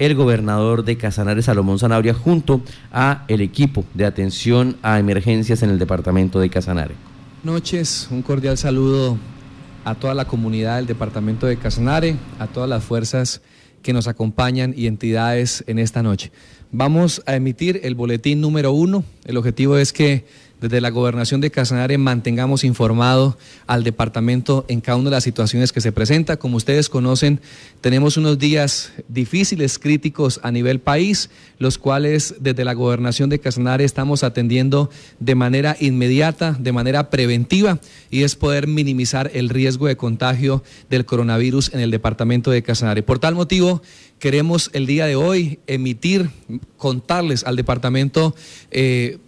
el gobernador de Casanare, Salomón Zanabria, junto a el equipo de atención a emergencias en el departamento de Casanare. Noches, un cordial saludo a toda la comunidad del departamento de Casanare, a todas las fuerzas que nos acompañan y entidades en esta noche. Vamos a emitir el boletín número uno. El objetivo es que desde la gobernación de Casanare mantengamos informado al departamento en cada una de las situaciones que se presenta. Como ustedes conocen, tenemos unos días difíciles, críticos a nivel país, los cuales desde la gobernación de Casanare estamos atendiendo de manera inmediata, de manera preventiva, y es poder minimizar el riesgo de contagio del coronavirus en el departamento de Casanare. Por tal motivo, queremos el día de hoy emitir, contarles al departamento eh,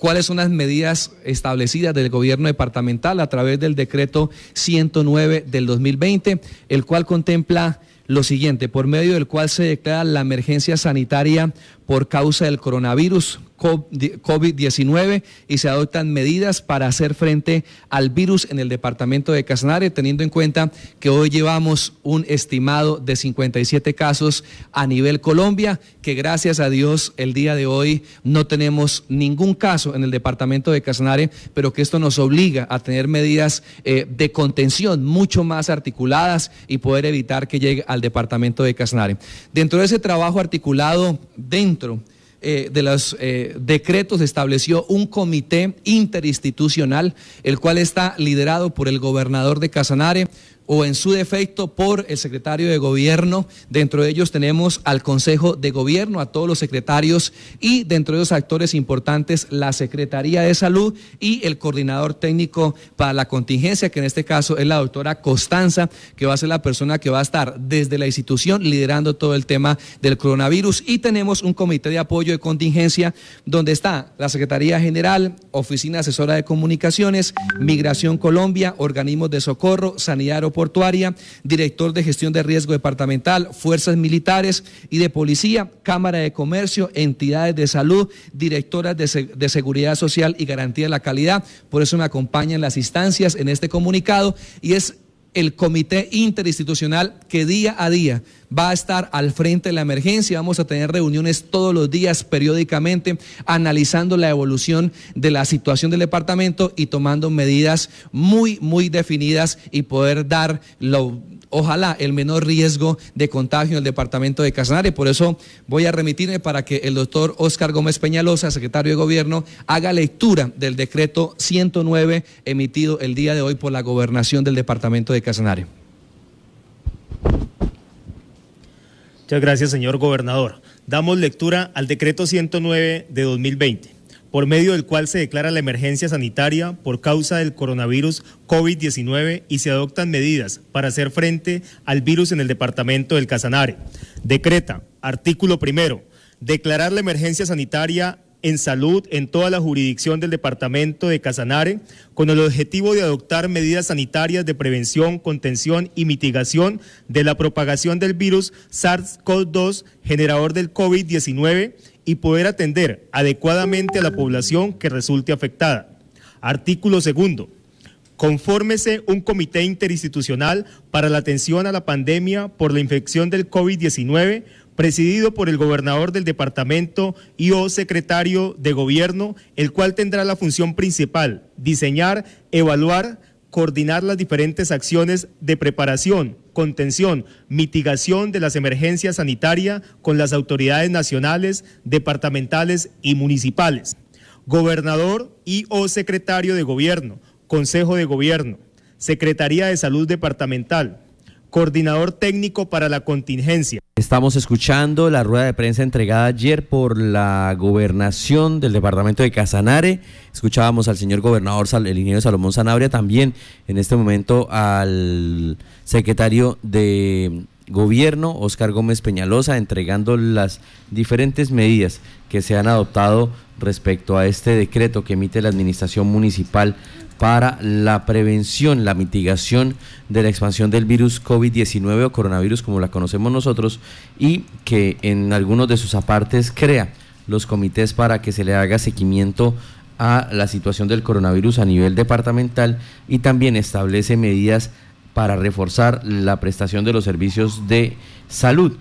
cuáles son las medidas establecidas del gobierno departamental a través del decreto 109 del 2020, el cual contempla lo siguiente, por medio del cual se declara la emergencia sanitaria por causa del coronavirus COVID-19 y se adoptan medidas para hacer frente al virus en el departamento de Casanare, teniendo en cuenta que hoy llevamos un estimado de 57 casos a nivel Colombia, que gracias a Dios el día de hoy no tenemos ningún caso en el departamento de Casanare, pero que esto nos obliga a tener medidas eh, de contención mucho más articuladas y poder evitar que llegue al departamento de Casanare. Dentro de ese trabajo articulado dentro eh, de los eh, decretos estableció un comité interinstitucional, el cual está liderado por el gobernador de Casanare, o en su defecto por el secretario de gobierno. Dentro de ellos tenemos al Consejo de Gobierno, a todos los secretarios y dentro de los actores importantes la Secretaría de Salud y el coordinador técnico para la contingencia, que en este caso es la doctora Constanza, que va a ser la persona que va a estar desde la institución liderando todo el tema del coronavirus. Y tenemos un comité de apoyo de contingencia donde está la Secretaría General, Oficina Asesora de Comunicaciones, Migración Colombia, Organismos de Socorro, Sanidad Aeroportuaria, portuaria, director de gestión de riesgo departamental, fuerzas militares y de policía, Cámara de Comercio, entidades de salud, directoras de, seguridad social y garantía de la calidad. Por eso me acompañan las instancias en este comunicado y es el comité interinstitucional que día a día va a estar al frente de la emergencia. Vamos a tener reuniones todos los días, periódicamente, analizando la evolución de la situación del departamento y tomando medidas muy, muy definidas y poder dar lo ojalá el menor riesgo de contagio en el departamento de Casanare. Por eso voy a remitirme para que el doctor Oscar Gómez Peñalosa, secretario de Gobierno, haga lectura del decreto 109 emitido el día de hoy por la gobernación del departamento de Casanare. Muchas gracias, señor gobernador. Damos lectura al decreto 109 de 2020 por medio del cual se declara la emergencia sanitaria por causa del coronavirus COVID-19 y se adoptan medidas para hacer frente al virus en el departamento del Casanare. Decreta, artículo primero, declarar la emergencia sanitaria en salud en toda la jurisdicción del departamento de Casanare con el objetivo de adoptar medidas sanitarias de prevención, contención y mitigación de la propagación del virus SARS-CoV-2 generador del COVID-19 y poder atender adecuadamente a la población que resulte afectada. Artículo segundo. Confórmese un comité interinstitucional para la atención a la pandemia por la infección del COVID-19 presidido por el gobernador del departamento y o secretario de gobierno, el cual tendrá la función principal, diseñar, evaluar, coordinar las diferentes acciones de preparación, contención, mitigación de las emergencias sanitarias con las autoridades nacionales, departamentales y municipales. Gobernador y o secretario de gobierno, Consejo de Gobierno, Secretaría de Salud Departamental, coordinador técnico para la contingencia. Estamos escuchando la rueda de prensa entregada ayer por la gobernación del departamento de Casanare. Escuchábamos al señor gobernador, el ingeniero Salomón Sanabria, también en este momento al secretario de gobierno, Oscar Gómez Peñalosa, entregando las diferentes medidas que se han adoptado respecto a este decreto que emite la administración municipal para la prevención, la mitigación de la expansión del virus COVID-19 o coronavirus como la conocemos nosotros y que en algunos de sus apartes crea los comités para que se le haga seguimiento a la situación del coronavirus a nivel departamental y también establece medidas para reforzar la prestación de los servicios de salud.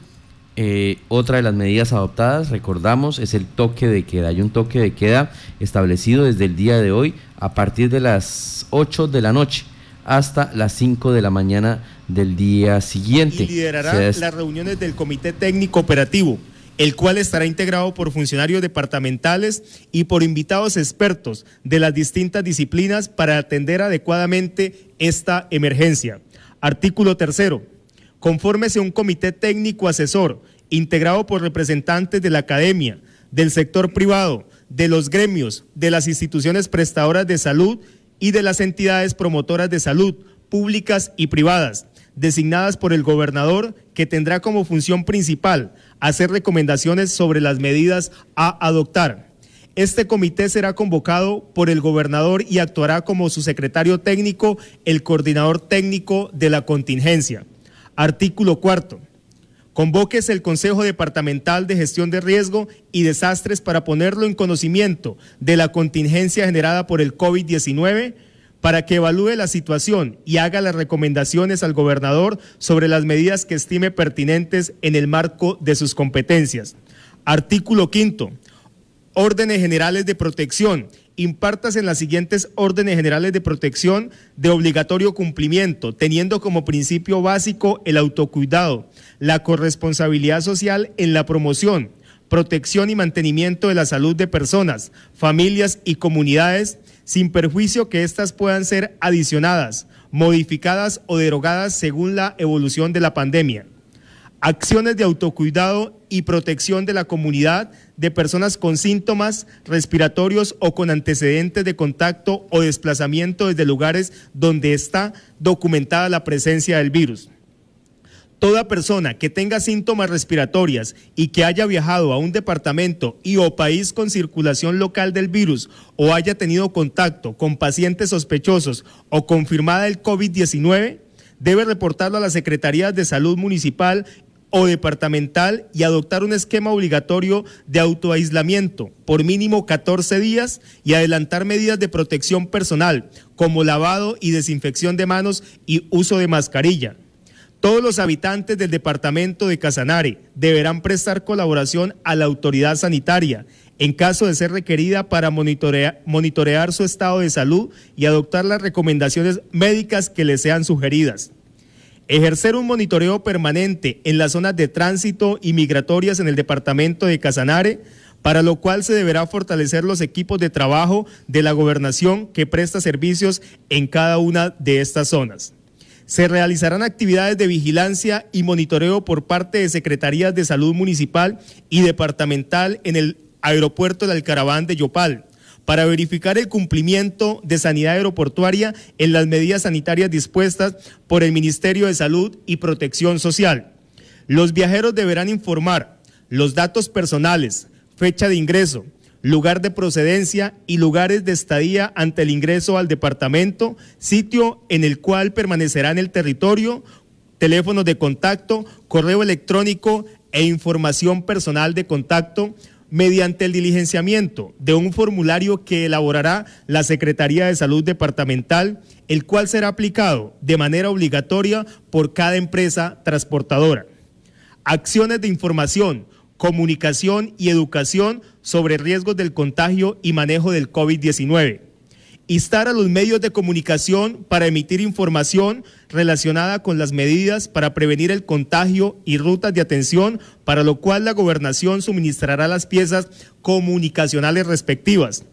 eh, otra de las medidas adoptadas, recordamos, es el toque de queda. Hay un toque de queda establecido desde el día de hoy a partir de las 8 de la noche hasta las 5 de la mañana del día siguiente. Y liderará las reuniones del Comité Técnico Operativo, el cual estará integrado por funcionarios departamentales y por invitados expertos de las distintas disciplinas para atender adecuadamente esta emergencia. Artículo tercero. Confórmese un comité técnico asesor integrado por representantes de la academia, del sector privado, de los gremios, de las instituciones prestadoras de salud y de las entidades promotoras de salud, públicas y privadas, designadas por el gobernador, que tendrá como función principal hacer recomendaciones sobre las medidas a adoptar. Este comité será convocado por el gobernador y actuará como su secretario técnico, el coordinador técnico de la contingencia. Artículo cuarto. Convóquese el Consejo Departamental de Gestión de Riesgo y Desastres para ponerlo en conocimiento de la contingencia generada por el COVID-19 para que evalúe la situación y haga las recomendaciones al gobernador sobre las medidas que estime pertinentes en el marco de sus competencias. Artículo quinto. Órdenes generales de protección. Impartas en las siguientes órdenes generales de protección de obligatorio cumplimiento, teniendo como principio básico el autocuidado, la corresponsabilidad social en la promoción, protección y mantenimiento de la salud de personas, familias y comunidades, sin perjuicio que éstas puedan ser adicionadas, modificadas o derogadas según la evolución de la pandemia. Acciones de autocuidado y protección de la comunidad de personas con síntomas respiratorios o con antecedentes de contacto o desplazamiento desde lugares donde está documentada la presencia del virus. Toda persona que tenga síntomas respiratorias y que haya viajado a un departamento y o país con circulación local del virus o haya tenido contacto con pacientes sospechosos o confirmada el COVID-19 debe reportarlo a la Secretaría de Salud Municipal o departamental y adoptar un esquema obligatorio de autoaislamiento por mínimo 14 días y adelantar medidas de protección personal como lavado y desinfección de manos y uso de mascarilla. Todos los habitantes del departamento de Casanare deberán prestar colaboración a la autoridad sanitaria en caso de ser requerida para monitorear, su estado de salud y adoptar las recomendaciones médicas que les sean sugeridas. Ejercer un monitoreo permanente en las zonas de tránsito y migratorias en el departamento de Casanare, para lo cual se deberá fortalecer los equipos de trabajo de la gobernación que presta servicios en cada una de estas zonas. Se realizarán actividades de vigilancia y monitoreo por parte de Secretarías de Salud Municipal y Departamental en el aeropuerto del Alcaraván de Yopal para verificar el cumplimiento de sanidad aeroportuaria en las medidas sanitarias dispuestas por el Ministerio de Salud y Protección Social. Los viajeros deberán informar los datos personales, fecha de ingreso, lugar de procedencia y lugares de estadía ante el ingreso al departamento, sitio en el cual permanecerá en el territorio, teléfonos de contacto, correo electrónico e información personal de contacto mediante el diligenciamiento de un formulario que elaborará la Secretaría de Salud Departamental, el cual será aplicado de manera obligatoria por cada empresa transportadora. Acciones de información comunicación y educación sobre riesgos del contagio y manejo del COVID-19. Instar a los medios de comunicación para emitir información relacionada con las medidas para prevenir el contagio y rutas de atención, para lo cual la gobernación suministrará las piezas comunicacionales respectivas.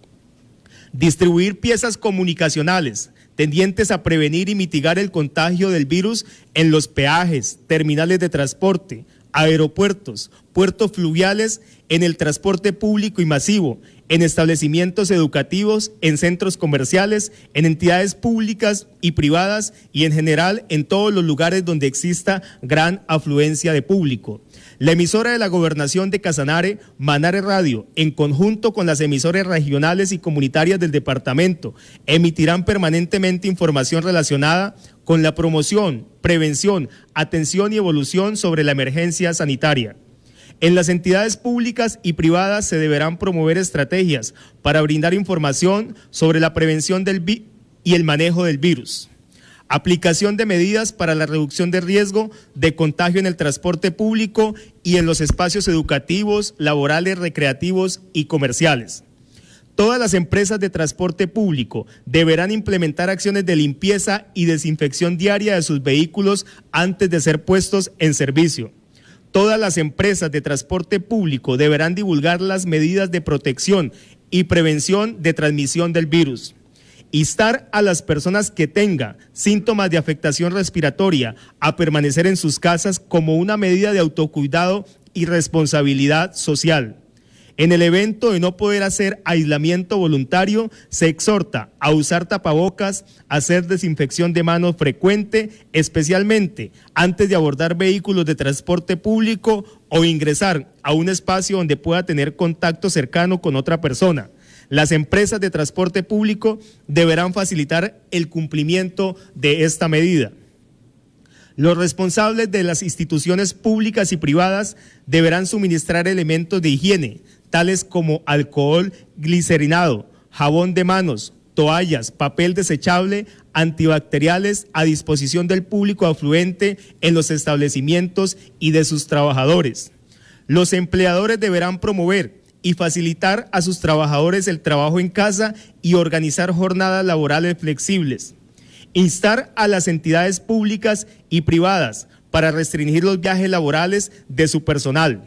Distribuir piezas comunicacionales tendientes a prevenir y mitigar el contagio del virus en los peajes, terminales de transporte, aeropuertos, puertos fluviales, en el transporte público y masivo, en establecimientos educativos, en centros comerciales, en entidades públicas y privadas y en general en todos los lugares donde exista gran afluencia de público. La emisora de la gobernación de Casanare, Manare Radio, en conjunto con las emisoras regionales y comunitarias del departamento, emitirán permanentemente información relacionada con la promoción, prevención, atención y evolución sobre la emergencia sanitaria. En las entidades públicas y privadas se deberán promover estrategias para brindar información sobre la prevención del y el manejo del virus. aplicación de medidas para la reducción de riesgo de contagio en el transporte público y en los espacios educativos, laborales, recreativos y comerciales. Todas las empresas de transporte público deberán implementar acciones de limpieza y desinfección diaria de sus vehículos antes de ser puestos en servicio. Todas las empresas de transporte público deberán divulgar las medidas de protección y prevención de transmisión del virus. Instar a las personas que tengan síntomas de afectación respiratoria a permanecer en sus casas como una medida de autocuidado y responsabilidad social. En el evento de no poder hacer aislamiento voluntario, se exhorta a usar tapabocas, hacer desinfección de manos frecuente, especialmente antes de abordar vehículos de transporte público o ingresar a un espacio donde pueda tener contacto cercano con otra persona. Las empresas de transporte público deberán facilitar el cumplimiento de esta medida. Los responsables de las instituciones públicas y privadas deberán suministrar elementos de higiene, tales como alcohol glicerinado, jabón de manos, toallas, papel desechable, antibacteriales a disposición del público afluente en los establecimientos y de sus trabajadores. Los empleadores deberán promover y facilitar a sus trabajadores el trabajo en casa y organizar jornadas laborales flexibles. Instar a las entidades públicas y privadas para restringir los viajes laborales de su personal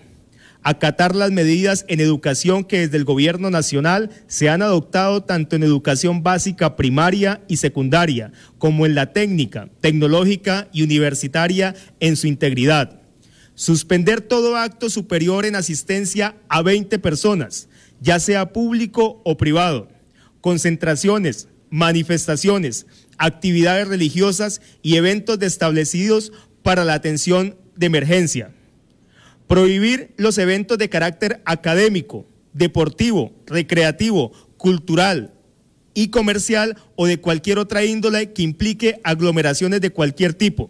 acatar las medidas en educación que desde el gobierno nacional se han adoptado tanto en educación básica primaria y secundaria como en la técnica, tecnológica y universitaria en su integridad. Suspender todo acto superior en asistencia a 20 personas, ya sea público o privado. Concentraciones, manifestaciones, actividades religiosas y eventos establecidos para la atención de emergencia Prohibir los eventos de carácter académico, deportivo, recreativo, cultural y comercial o de cualquier otra índole que implique aglomeraciones de cualquier tipo.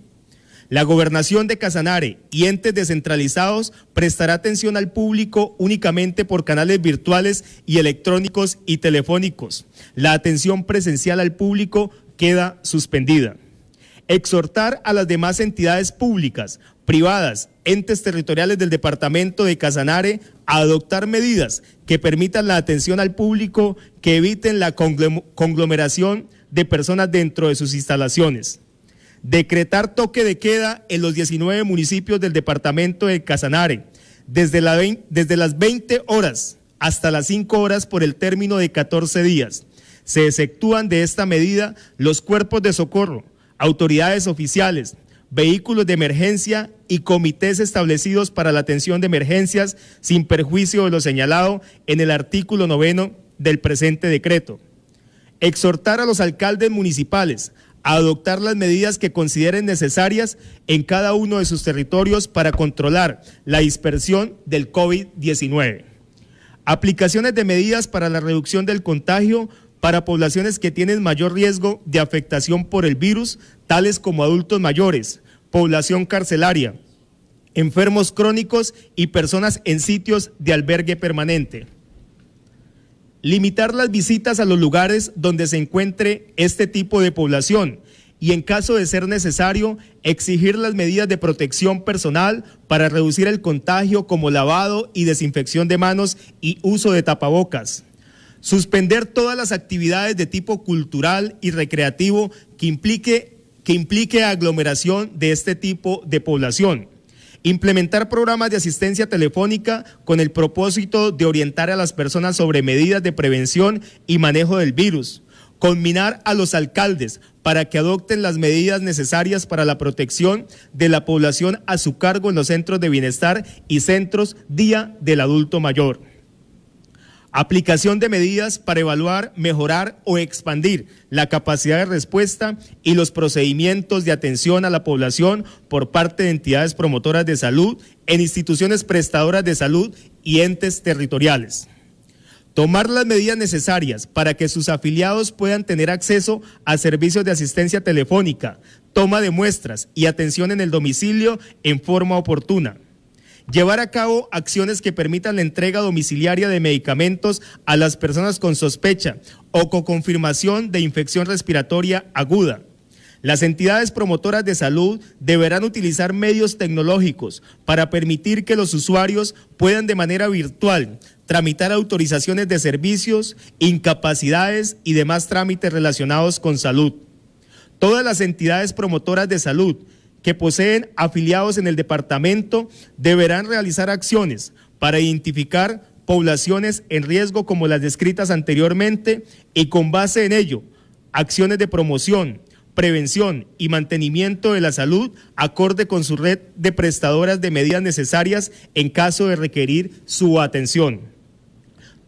La gobernación de Casanare y entes descentralizados prestará atención al público únicamente por canales virtuales y electrónicos y telefónicos. La atención presencial al público queda suspendida. Exhortar a las demás entidades públicas, privadas, entes territoriales del departamento de Casanare a adoptar medidas que permitan la atención al público, que eviten la conglomeración de personas dentro de sus instalaciones. Decretar toque de queda en los 19 municipios del departamento de Casanare, desde, desde las 20 horas hasta las 5 horas por el término de 14 días. Se efectúan de esta medida los cuerpos de socorro, autoridades oficiales, vehículos de emergencia y comités establecidos para la atención de emergencias sin perjuicio de lo señalado en el artículo noveno del presente decreto. Exhortar a los alcaldes municipales a adoptar las medidas que consideren necesarias en cada uno de sus territorios para controlar la dispersión del COVID-19. Aplicaciones de medidas para la reducción del contagio para poblaciones que tienen mayor riesgo de afectación por el virus, tales como adultos mayores, población carcelaria, enfermos crónicos y personas en sitios de albergue permanente. Limitar las visitas a los lugares donde se encuentre este tipo de población y en caso de ser necesario, exigir las medidas de protección personal para reducir el contagio como lavado y desinfección de manos y uso de tapabocas. Suspender todas las actividades de tipo cultural y recreativo que implique, que implique aglomeración de este tipo de población. Implementar programas de asistencia telefónica con el propósito de orientar a las personas sobre medidas de prevención y manejo del virus. Combinar a los alcaldes para que adopten las medidas necesarias para la protección de la población a su cargo en los centros de bienestar y centros Día del Adulto Mayor aplicación de medidas para evaluar, mejorar o expandir la capacidad de respuesta y los procedimientos de atención a la población por parte de entidades promotoras de salud en instituciones prestadoras de salud y entes territoriales. Tomar las medidas necesarias para que sus afiliados puedan tener acceso a servicios de asistencia telefónica, toma de muestras y atención en el domicilio en forma oportuna llevar a cabo acciones que permitan la entrega domiciliaria de medicamentos a las personas con sospecha o con confirmación de infección respiratoria aguda, Las entidades promotoras de salud deberán utilizar medios tecnológicos para permitir que los usuarios puedan de manera virtual tramitar autorizaciones de servicios, incapacidades y demás trámites relacionados con salud. Todas las entidades promotoras de salud que poseen afiliados en el departamento deberán realizar acciones para identificar poblaciones en riesgo como las descritas anteriormente y con base en ello, acciones de promoción, prevención y mantenimiento de la salud acorde con su red de prestadoras de medidas necesarias en caso de requerir su atención.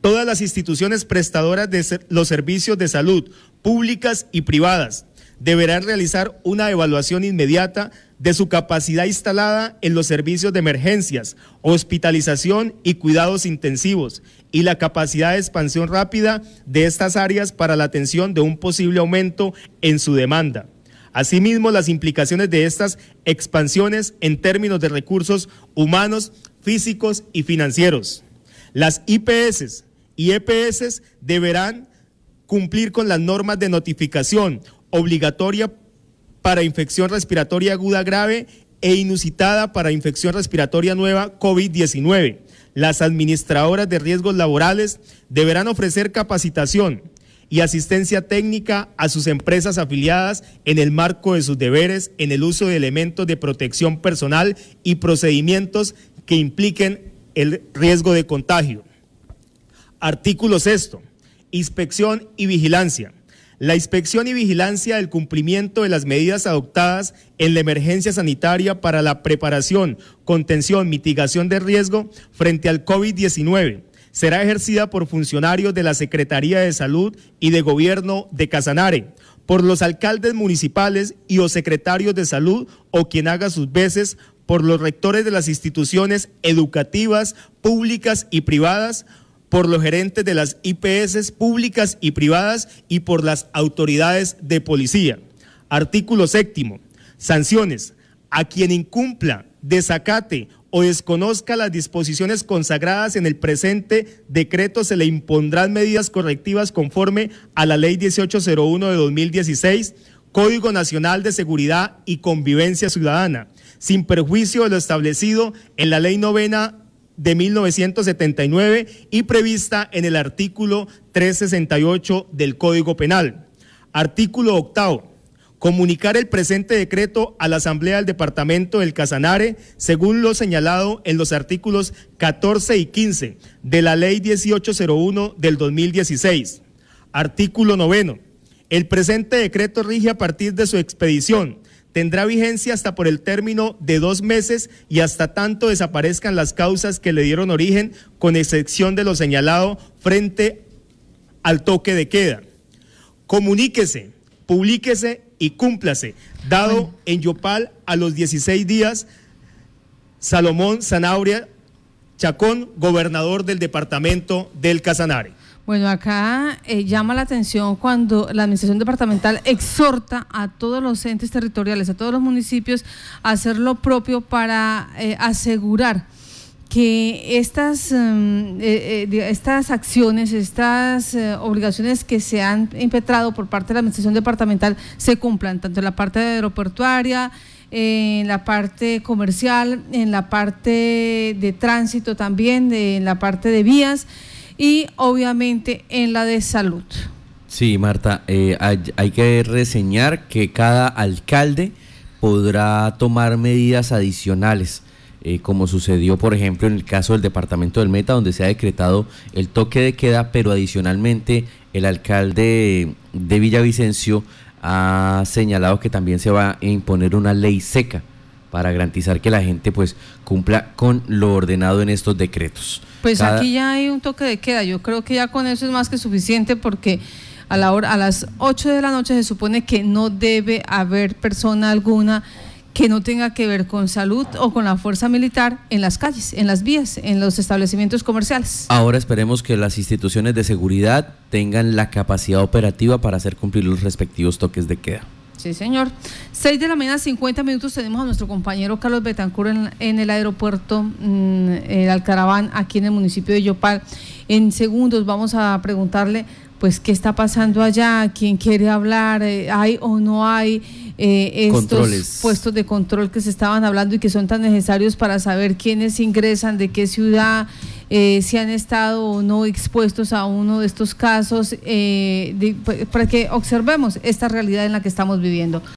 Todas las instituciones prestadoras de los servicios de salud, públicas y privadas, deberán realizar una evaluación inmediata de su capacidad instalada en los servicios de emergencias, hospitalización y cuidados intensivos y la capacidad de expansión rápida de estas áreas para la atención de un posible aumento en su demanda. Asimismo, las implicaciones de estas expansiones en términos de recursos humanos, físicos y financieros. Las IPS y EPS deberán cumplir con las normas de notificación obligatoria para infección respiratoria aguda grave e inusitada para infección respiratoria nueva COVID-19. Las administradoras de riesgos laborales deberán ofrecer capacitación y asistencia técnica a sus empresas afiliadas en el marco de sus deberes en el uso de elementos de protección personal y procedimientos que impliquen el riesgo de contagio. Artículo sexto. Inspección y vigilancia. La inspección y vigilancia del cumplimiento de las medidas adoptadas en la emergencia sanitaria para la preparación, contención, mitigación de riesgo frente al COVID-19 será ejercida por funcionarios de la Secretaría de Salud y de Gobierno de Casanare, por los alcaldes municipales y o secretarios de salud o quien haga sus veces por los rectores de las instituciones educativas, públicas y privadas, por los gerentes de las IPS públicas y privadas y por las autoridades de policía. Artículo séptimo. Sanciones. A quien incumpla, desacate o desconozca las disposiciones consagradas en el presente decreto se le impondrán medidas correctivas conforme a la Ley 1801 de 2016, Código Nacional de Seguridad y Convivencia Ciudadana, sin perjuicio de lo establecido en la Ley Novena de 1979 y prevista en el artículo 368 del Código Penal. Artículo octavo. Comunicar el presente decreto a la Asamblea del Departamento del Casanare, según lo señalado en los artículos 14 y 15 de la Ley 1801 del 2016. Artículo noveno. El presente decreto rige a partir de su expedición tendrá vigencia hasta por el término de dos meses y hasta tanto desaparezcan las causas que le dieron origen, con excepción de lo señalado frente al toque de queda. Comuníquese, publíquese y cúmplase. Dado en Yopal a los 16 días, Salomón Zanauria Chacón, gobernador del departamento del Casanare. Bueno, acá eh, llama la atención cuando la Administración Departamental exhorta a todos los entes territoriales, a todos los municipios, a hacer lo propio para eh, asegurar que estas, em, eh, estas acciones, estas obligaciones que se han impetrado por parte de la Administración Departamental se cumplan, tanto en la parte aeroportuaria, en la parte comercial, en la parte de tránsito también, en la parte de vías y obviamente en la de salud. Sí, Marta, eh, hay, que reseñar que cada alcalde podrá tomar medidas adicionales. Eh, como sucedió, por ejemplo, en el caso del departamento del Meta, donde se ha decretado el toque de queda, pero adicionalmente el alcalde de Villavicencio ha señalado que también se va a imponer una ley seca para garantizar que la gente pues cumpla con lo ordenado en estos decretos. Pues aquí ya hay un toque de queda, yo creo que ya con eso es más que suficiente porque a la hora a las 8 de la noche se supone que no debe haber persona alguna que no tenga que ver con salud o con la fuerza militar en las calles, en las vías, en los establecimientos comerciales. Ahora esperemos que las instituciones de seguridad tengan la capacidad operativa para hacer cumplir los respectivos toques de queda. Sí, señor. Seis de la mañana, 50 minutos, tenemos a nuestro compañero Carlos Betancur en, el aeropuerto mm, el Alcaraván, aquí en el municipio de Yopal. En segundos vamos a preguntarle pues qué está pasando allá, quién quiere hablar, eh, hay o no hay eh, estos puestos de control que se estaban hablando y que son tan necesarios para saber quiénes ingresan, de qué ciudad, eh, si han estado o no expuestos a uno de estos casos, pues, para que observemos esta realidad en la que estamos viviendo.